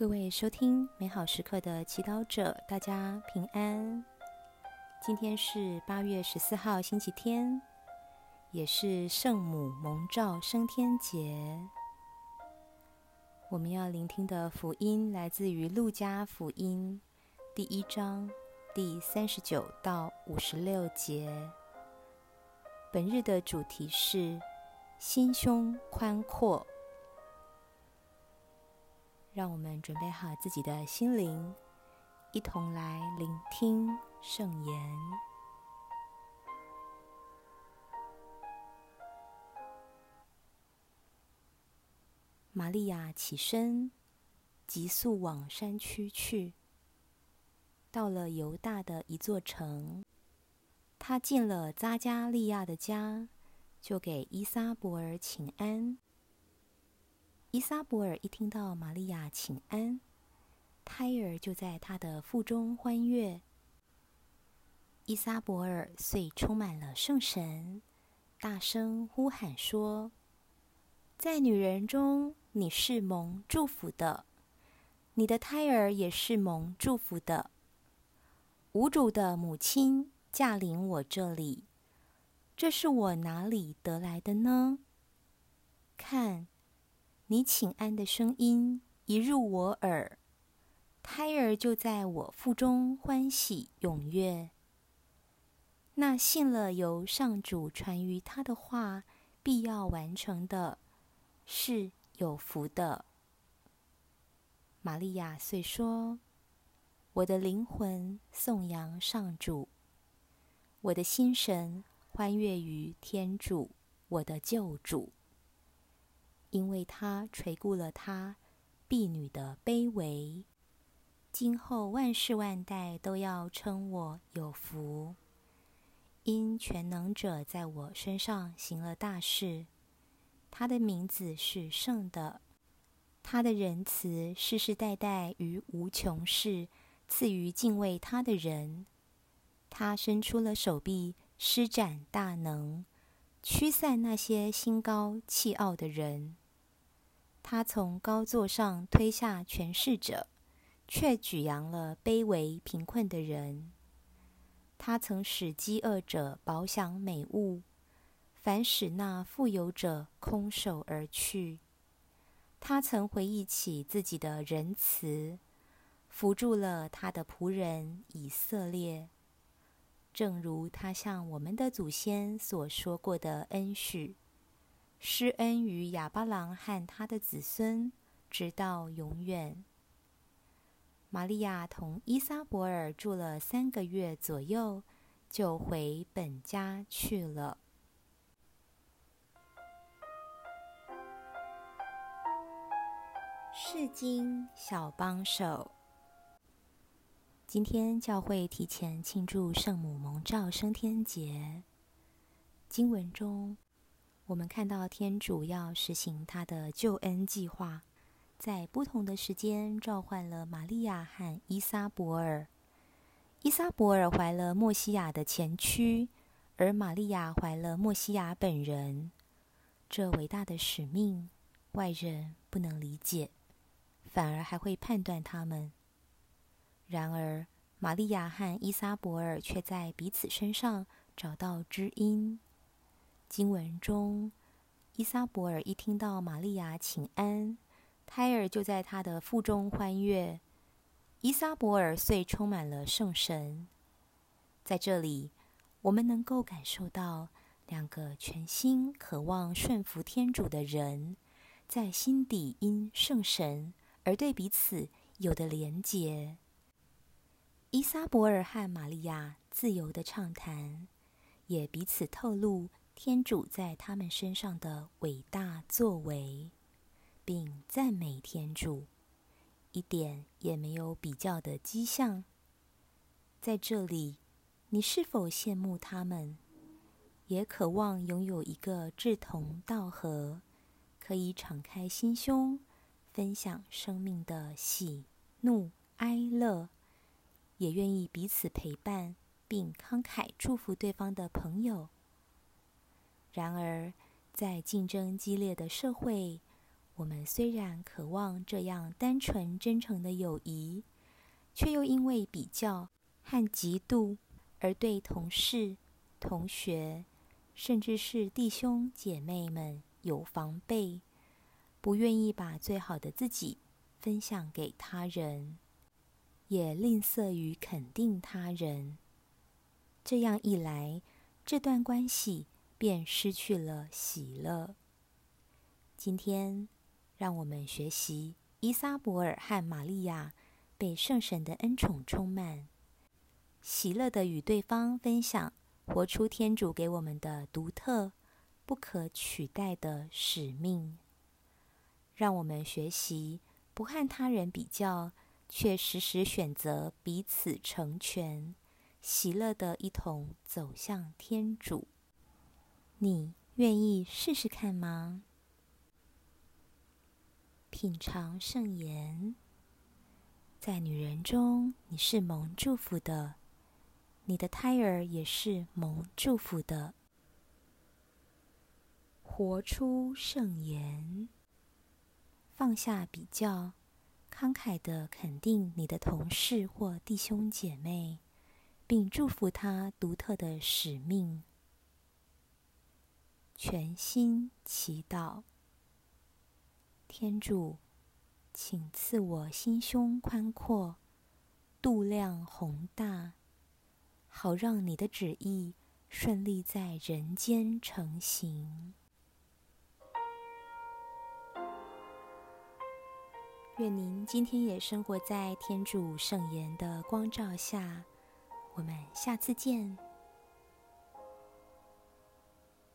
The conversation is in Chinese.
各位收听美好时刻的祈祷者，大家平安。今天是八月十四号，星期天，也是圣母蒙召升天节。我们要聆听的福音来自于路加福音第一章第三十九到五十六节。本日的主题是心胸宽阔。让我们准备好自己的心灵，一同来聆听圣言。玛利亚起身，急速往山区去。到了犹大的一座城，她进了扎加利亚的家，就给依撒伯尔请安。伊撒伯尔一听到玛利亚请安，胎儿就在他的腹中欢悦。伊撒伯尔遂充满了圣神，大声呼喊说：“在女人中你是蒙祝福的，你的胎儿也是蒙祝福的。无主的母亲驾临我这里，这是我哪里得来的呢？看。”你请安的声音一入我耳，胎儿就在我腹中欢喜踊跃。那信了由上主传于他的话必要完成的，是有福的。玛利亚遂说：“我的灵魂颂扬上主，我的心神欢跃于天主，我的救主。”因为他垂顾了他婢女的卑微，今后万世万代都要称我有福。因全能者在我身上行了大事，他的名字是圣的，他的仁慈世世代代于无穷世赐予敬畏他的人。他伸出了手臂，施展大能，驱散那些心高气傲的人。他从高座上推下权势者，却举扬了卑微贫困的人。他曾使饥饿者饱享美物，反使那富有者空手而去。他曾回忆起自己的仁慈，扶助了他的仆人以色列，正如他向我们的祖先所说过的恩许。施恩于哑巴郎和他的子孙，直到永远。玛利亚同依撒伯尔住了三个月左右，就回本家去了。释经小帮手，今天教会提前庆祝圣母蒙召升天节。经文中。我们看到天主要实行他的救恩计划，在不同的时间召唤了玛利亚和伊莎伯尔。伊莎伯尔怀了默西亚的前驱，而玛利亚怀了默西亚本人。这伟大的使命，外人不能理解，反而还会判断他们。然而，玛利亚和伊莎伯尔却在彼此身上找到知音。经文中，伊撒伯尔一听到玛利亚请安，胎儿就在她的腹中欢悦。伊撒伯尔遂充满了圣神。在这里，我们能够感受到两个全心渴望顺服天主的人，在心底因圣神而对彼此有的连结。伊撒伯尔和玛利亚自由地畅谈，也彼此透露。天主在他们身上的伟大作为，并赞美天主，一点也没有比较的迹象。在这里，你是否羡慕他们，也渴望拥有一个志同道合、可以敞开心胸、分享生命的喜怒哀乐，也愿意彼此陪伴并慷慨祝福对方的朋友？然而，在竞争激烈的社会，我们虽然渴望这样单纯真诚的友谊，却又因为比较和嫉妒而对同事、同学，甚至是弟兄姐妹们有防备，不愿意把最好的自己分享给他人，也吝啬于肯定他人。这样一来，这段关系便失去了喜乐。今天，让我们学习依撒伯尔和玛利亚被圣神的恩宠充满，喜乐地与对方分享，活出天主给我们的独特、不可取代的使命。让我们学习不和他人比较，却时时选择彼此成全，喜乐地一同走向天主。你愿意试试看吗？品尝圣言，在女人中，你是蒙祝福的，你的胎儿也是蒙祝福的。活出圣言，放下比较，慷慨地肯定你的同事或弟兄姐妹，并祝福他独特的使命。全心祈祷。天主，请赐我心胸宽阔、度量宏大，好让你的旨意顺利在人间成行。愿您今天也生活在天主圣言的光照下。我们下次见。